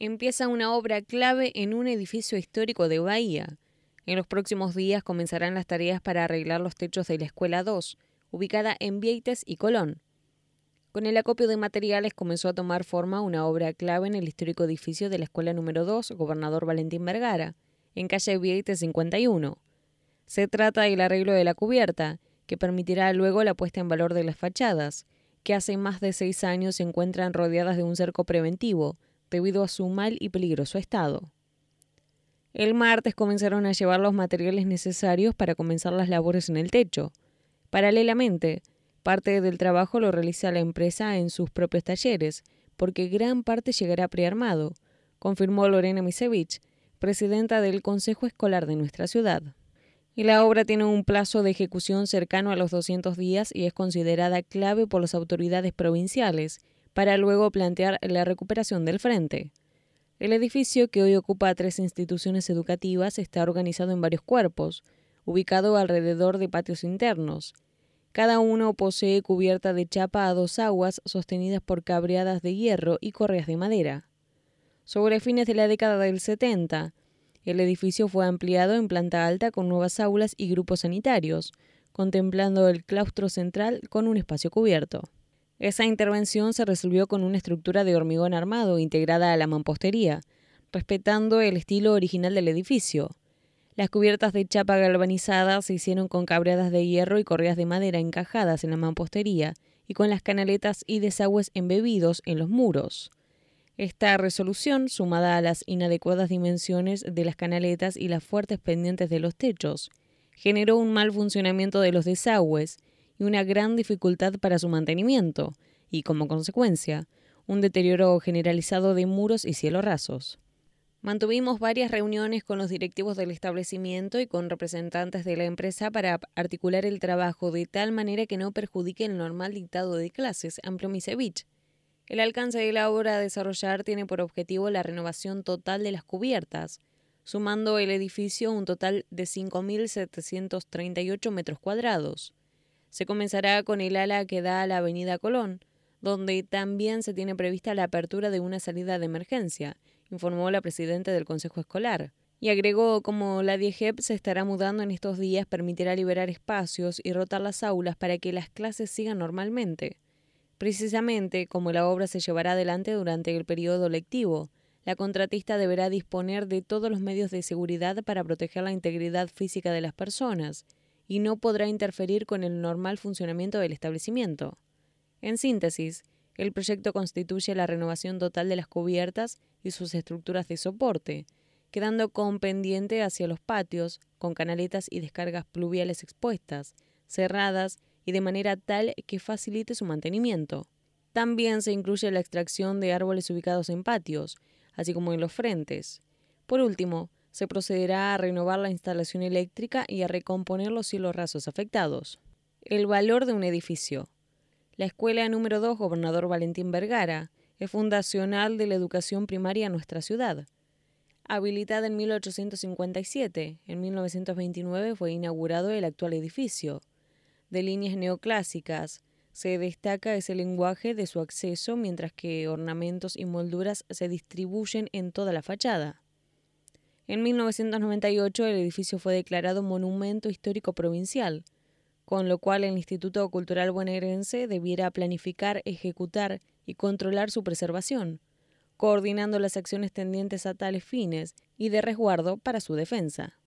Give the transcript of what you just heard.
empieza una obra clave en un edificio histórico de Bahía. En los próximos días comenzarán las tareas para arreglar los techos de la Escuela 2, ubicada en Vieites y Colón. Con el acopio de materiales comenzó a tomar forma una obra clave en el histórico edificio de la Escuela número 2, Gobernador Valentín Vergara, en calle Vieites 51. Se trata del arreglo de la cubierta, que permitirá luego la puesta en valor de las fachadas, que hace más de seis años se encuentran rodeadas de un cerco preventivo, debido a su mal y peligroso estado. El martes comenzaron a llevar los materiales necesarios para comenzar las labores en el techo. Paralelamente, parte del trabajo lo realiza la empresa en sus propios talleres, porque gran parte llegará prearmado, confirmó Lorena Misevich, presidenta del Consejo Escolar de nuestra ciudad. Y la obra tiene un plazo de ejecución cercano a los 200 días y es considerada clave por las autoridades provinciales, para luego plantear la recuperación del frente. El edificio, que hoy ocupa tres instituciones educativas, está organizado en varios cuerpos, ubicado alrededor de patios internos. Cada uno posee cubierta de chapa a dos aguas sostenidas por cabreadas de hierro y correas de madera. Sobre fines de la década del 70, el edificio fue ampliado en planta alta con nuevas aulas y grupos sanitarios, contemplando el claustro central con un espacio cubierto. Esa intervención se resolvió con una estructura de hormigón armado integrada a la mampostería, respetando el estilo original del edificio. Las cubiertas de chapa galvanizada se hicieron con cabreadas de hierro y correas de madera encajadas en la mampostería y con las canaletas y desagües embebidos en los muros. Esta resolución, sumada a las inadecuadas dimensiones de las canaletas y las fuertes pendientes de los techos, generó un mal funcionamiento de los desagües y una gran dificultad para su mantenimiento, y como consecuencia, un deterioro generalizado de muros y cielos rasos. Mantuvimos varias reuniones con los directivos del establecimiento y con representantes de la empresa para articular el trabajo de tal manera que no perjudique el normal dictado de clases, amplió Misevich. El alcance de la obra a desarrollar tiene por objetivo la renovación total de las cubiertas, sumando el edificio un total de 5.738 metros cuadrados. Se comenzará con el ala que da a la Avenida Colón, donde también se tiene prevista la apertura de una salida de emergencia, informó la presidenta del Consejo Escolar. Y agregó como la DIEGEP se estará mudando en estos días, permitirá liberar espacios y rotar las aulas para que las clases sigan normalmente. Precisamente como la obra se llevará adelante durante el periodo lectivo, la contratista deberá disponer de todos los medios de seguridad para proteger la integridad física de las personas, y no podrá interferir con el normal funcionamiento del establecimiento. En síntesis, el proyecto constituye la renovación total de las cubiertas y sus estructuras de soporte, quedando con pendiente hacia los patios, con canaletas y descargas pluviales expuestas, cerradas y de manera tal que facilite su mantenimiento. También se incluye la extracción de árboles ubicados en patios, así como en los frentes. Por último, se procederá a renovar la instalación eléctrica y a recomponer los cielos rasos afectados. El valor de un edificio. La escuela número 2 Gobernador Valentín Vergara es fundacional de la educación primaria en nuestra ciudad. Habilitada en 1857, en 1929 fue inaugurado el actual edificio. De líneas neoclásicas, se destaca ese lenguaje de su acceso, mientras que ornamentos y molduras se distribuyen en toda la fachada. En 1998 el edificio fue declarado Monumento Histórico Provincial, con lo cual el Instituto Cultural Bonaerense debiera planificar, ejecutar y controlar su preservación, coordinando las acciones tendientes a tales fines y de resguardo para su defensa.